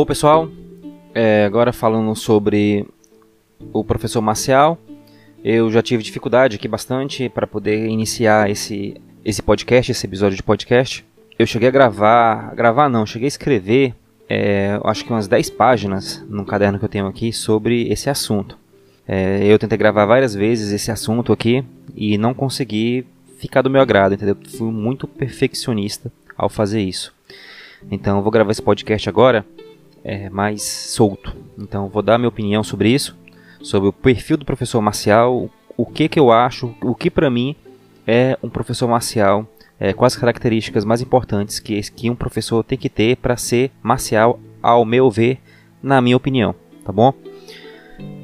Bom, pessoal, é, agora falando sobre o professor Marcial, eu já tive dificuldade aqui bastante para poder iniciar esse, esse podcast, esse episódio de podcast. Eu cheguei a gravar, gravar não, cheguei a escrever, é, acho que umas 10 páginas num caderno que eu tenho aqui sobre esse assunto. É, eu tentei gravar várias vezes esse assunto aqui e não consegui ficar do meu agrado, entendeu? Fui muito perfeccionista ao fazer isso. Então eu vou gravar esse podcast agora é, mais solto. Então vou dar minha opinião sobre isso, sobre o perfil do professor marcial, o que que eu acho, o que para mim é um professor marcial, é, quais as características mais importantes que, que um professor tem que ter para ser marcial, ao meu ver, na minha opinião, tá bom?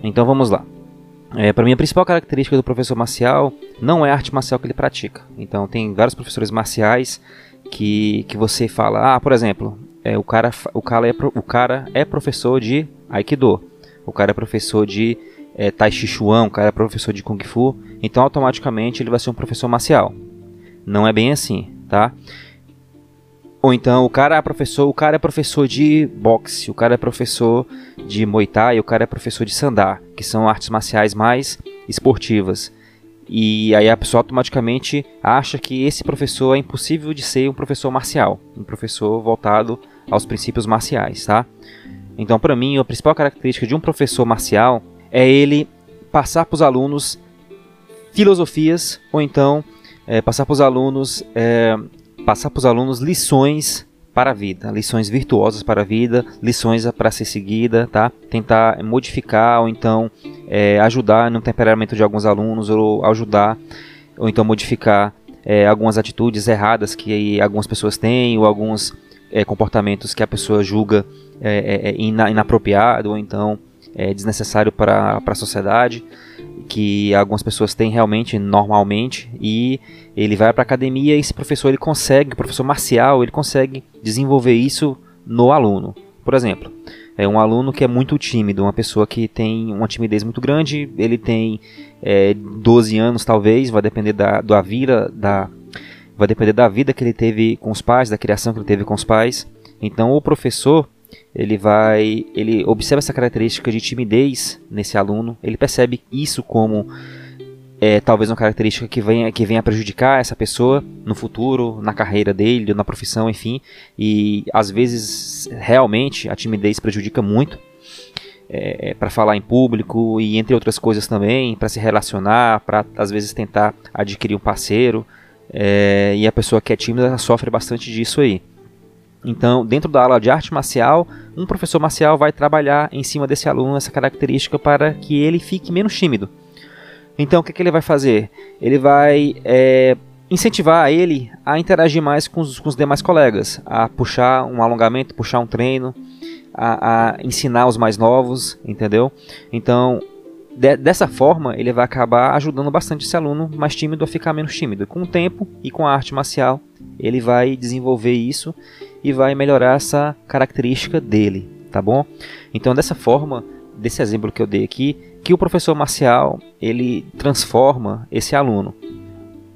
Então vamos lá. É, para mim, a principal característica do professor marcial não é a arte marcial que ele pratica. Então, tem vários professores marciais que, que você fala, ah, por exemplo, é, o, cara, o, cara é, o cara é professor de Aikido, o cara é professor de é, Tai Chi Chuan, o cara é professor de Kung Fu, então automaticamente ele vai ser um professor marcial. Não é bem assim, tá? Ou então o cara é professor, o cara é professor de boxe, o cara é professor de Muay Thai, o cara é professor de Sandá, que são artes marciais mais esportivas. E aí a pessoa automaticamente acha que esse professor é impossível de ser um professor marcial, um professor voltado aos princípios marciais, tá? Então, para mim, a principal característica de um professor marcial é ele passar para os alunos filosofias ou então é, passar para os alunos é, passar para os alunos lições para a vida, lições virtuosas para a vida, lições para ser seguida, tá? Tentar modificar ou então é, ajudar no temperamento de alguns alunos ou ajudar ou então modificar é, algumas atitudes erradas que algumas pessoas têm ou alguns é, comportamentos que a pessoa julga é, é, é, inapropriado ou então desnecessário para a sociedade que algumas pessoas têm realmente normalmente e ele vai para academia e esse professor ele consegue, o professor marcial, ele consegue desenvolver isso no aluno. Por exemplo, é um aluno que é muito tímido, uma pessoa que tem uma timidez muito grande, ele tem é, 12 anos talvez, vai depender da, da vida, da, vai depender da vida que ele teve com os pais, da criação que ele teve com os pais. Então o professor ele vai, ele observa essa característica de timidez nesse aluno, ele percebe isso como é, talvez uma característica que venha, que venha prejudicar essa pessoa no futuro, na carreira dele, na profissão, enfim. E às vezes realmente a timidez prejudica muito é, para falar em público e entre outras coisas também, para se relacionar, para às vezes tentar adquirir um parceiro. É, e a pessoa que é tímida sofre bastante disso aí. Então, dentro da aula de arte marcial, um professor marcial vai trabalhar em cima desse aluno essa característica para que ele fique menos tímido. Então, o que, que ele vai fazer? Ele vai é, incentivar ele a interagir mais com os, com os, demais colegas, a puxar um alongamento, puxar um treino, a, a ensinar os mais novos, entendeu? Então, de, dessa forma, ele vai acabar ajudando bastante esse aluno mais tímido a ficar menos tímido. Com o tempo e com a arte marcial, ele vai desenvolver isso e vai melhorar essa característica dele, tá bom? Então, dessa forma, desse exemplo que eu dei aqui, que o professor marcial ele transforma esse aluno.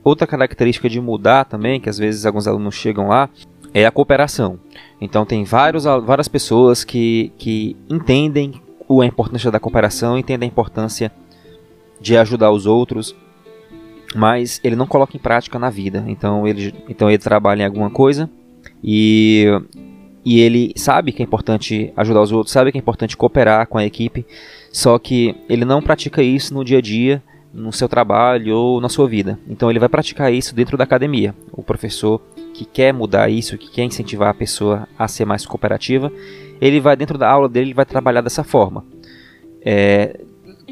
Outra característica de mudar também, que às vezes alguns alunos chegam lá, é a cooperação. Então tem vários, várias pessoas que, que entendem a importância da cooperação, entendem a importância de ajudar os outros, mas ele não coloca em prática na vida. Então ele, então ele trabalha em alguma coisa e, e ele sabe que é importante ajudar os outros, sabe que é importante cooperar com a equipe, só que ele não pratica isso no dia a dia, no seu trabalho ou na sua vida. Então ele vai praticar isso dentro da academia. O professor que quer mudar isso, que quer incentivar a pessoa a ser mais cooperativa, ele vai dentro da aula dele, ele vai trabalhar dessa forma. É,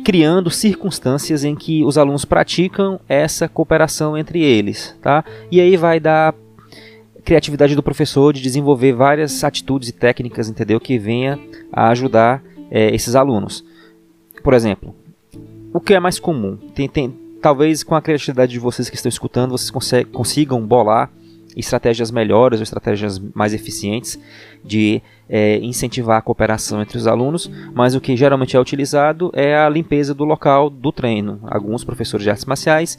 criando circunstâncias em que os alunos praticam essa cooperação entre eles, tá? E aí vai dar criatividade do professor de desenvolver várias atitudes e técnicas, entendeu, que venha a ajudar é, esses alunos. Por exemplo, o que é mais comum? Tem, tem, talvez com a criatividade de vocês que estão escutando, vocês consigam bolar estratégias melhores ou estratégias mais eficientes de é, incentivar a cooperação entre os alunos, mas o que geralmente é utilizado é a limpeza do local do treino. Alguns professores de artes marciais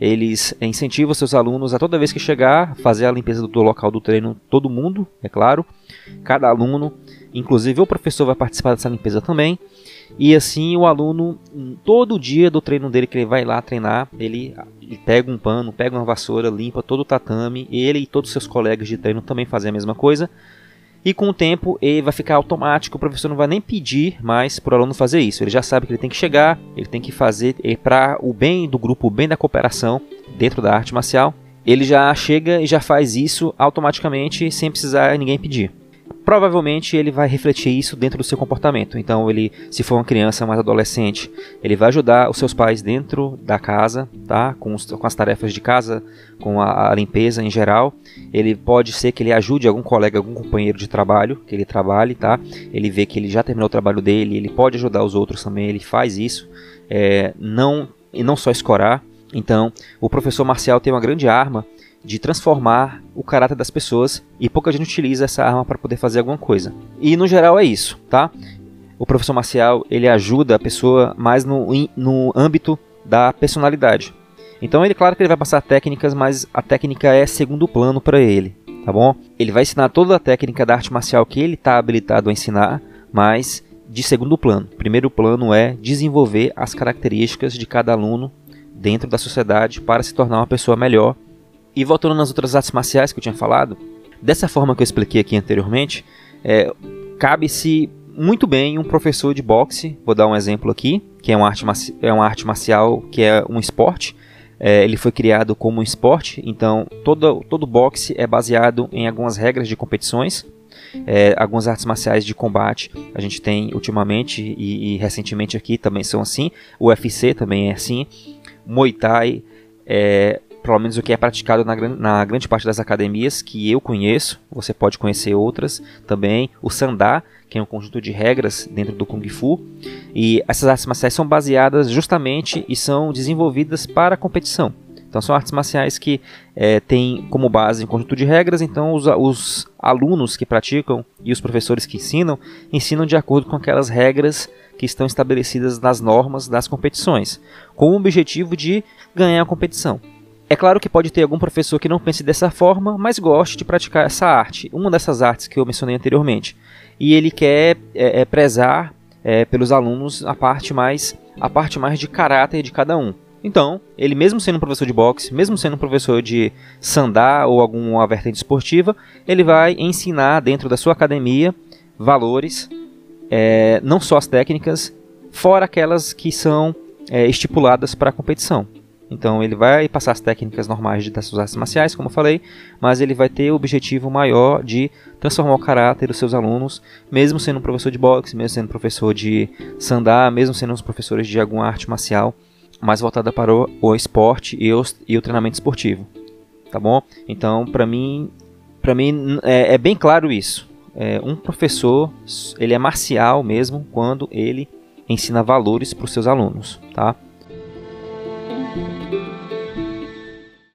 eles incentivam seus alunos a toda vez que chegar fazer a limpeza do local do treino, todo mundo, é claro. Cada aluno Inclusive o professor vai participar dessa limpeza também. E assim o aluno, todo dia do treino dele que ele vai lá treinar, ele pega um pano, pega uma vassoura, limpa todo o tatame. Ele e todos os seus colegas de treino também fazem a mesma coisa. E com o tempo ele vai ficar automático, o professor não vai nem pedir mais para o aluno fazer isso. Ele já sabe que ele tem que chegar, ele tem que fazer para o bem do grupo, o bem da cooperação dentro da arte marcial. Ele já chega e já faz isso automaticamente sem precisar ninguém pedir provavelmente ele vai refletir isso dentro do seu comportamento. Então, ele, se for uma criança mais adolescente, ele vai ajudar os seus pais dentro da casa, tá? Com, os, com as tarefas de casa, com a, a, limpeza em geral. Ele pode ser que ele ajude algum colega, algum companheiro de trabalho que ele trabalhe, tá? Ele vê que ele já terminou o trabalho dele, ele pode ajudar os outros também. Ele faz isso, é, não e não só escorar. Então, o professor Marcial tem uma grande arma de transformar o caráter das pessoas e pouca gente utiliza essa arma para poder fazer alguma coisa. E no geral é isso, tá? O professor marcial ele ajuda a pessoa mais no, no âmbito da personalidade. Então ele claro que ele vai passar técnicas, mas a técnica é segundo plano para ele, tá bom? Ele vai ensinar toda a técnica da arte marcial que ele está habilitado a ensinar, mas de segundo plano. Primeiro plano é desenvolver as características de cada aluno dentro da sociedade para se tornar uma pessoa melhor e voltando nas outras artes marciais que eu tinha falado, dessa forma que eu expliquei aqui anteriormente, é, cabe-se muito bem um professor de boxe, vou dar um exemplo aqui, que é uma arte, é uma arte marcial que é um esporte. É, ele foi criado como um esporte, então todo, todo boxe é baseado em algumas regras de competições. É, algumas artes marciais de combate a gente tem ultimamente e, e recentemente aqui também são assim. O UFC também é assim. Muay Thai, é, pelo menos o que é praticado na, na, grande parte das academias que eu conheço, você pode conhecer outras também, o Sandá, que é um conjunto de regras dentro do Kung Fu, e essas artes marciais são baseadas justamente e são desenvolvidas para competição. Então são artes marciais que é, têm como base um conjunto de regras, então os, os alunos que praticam e os professores que ensinam, ensinam de acordo com aquelas regras que estão estabelecidas nas normas das competições, com o objetivo de ganhar a competição. É claro que pode ter algum professor que não pense dessa forma, mas goste de praticar essa arte, uma dessas artes que eu mencionei anteriormente. E ele quer é, é, prezar é, pelos alunos a parte mais a parte mais de caráter de cada um. Então, ele mesmo sendo um professor de boxe, mesmo sendo um professor de sandá ou alguma vertente esportiva, ele vai ensinar dentro da sua academia valores, é, não só as técnicas, fora aquelas que são é, estipuladas para a competição. Então ele vai passar as técnicas normais de, das suas artes marciais, como eu falei, mas ele vai ter o objetivo maior de transformar o caráter dos seus alunos, mesmo sendo um professor de boxe, mesmo sendo professor de sandá, mesmo sendo os professores de alguma arte marcial mais voltada para o, o esporte e, os, e, o treinamento esportivo, tá bom? Então, para mim, para mim é, é, bem claro isso. É, um professor ele é marcial mesmo quando ele ensina valores para os seus alunos, tá?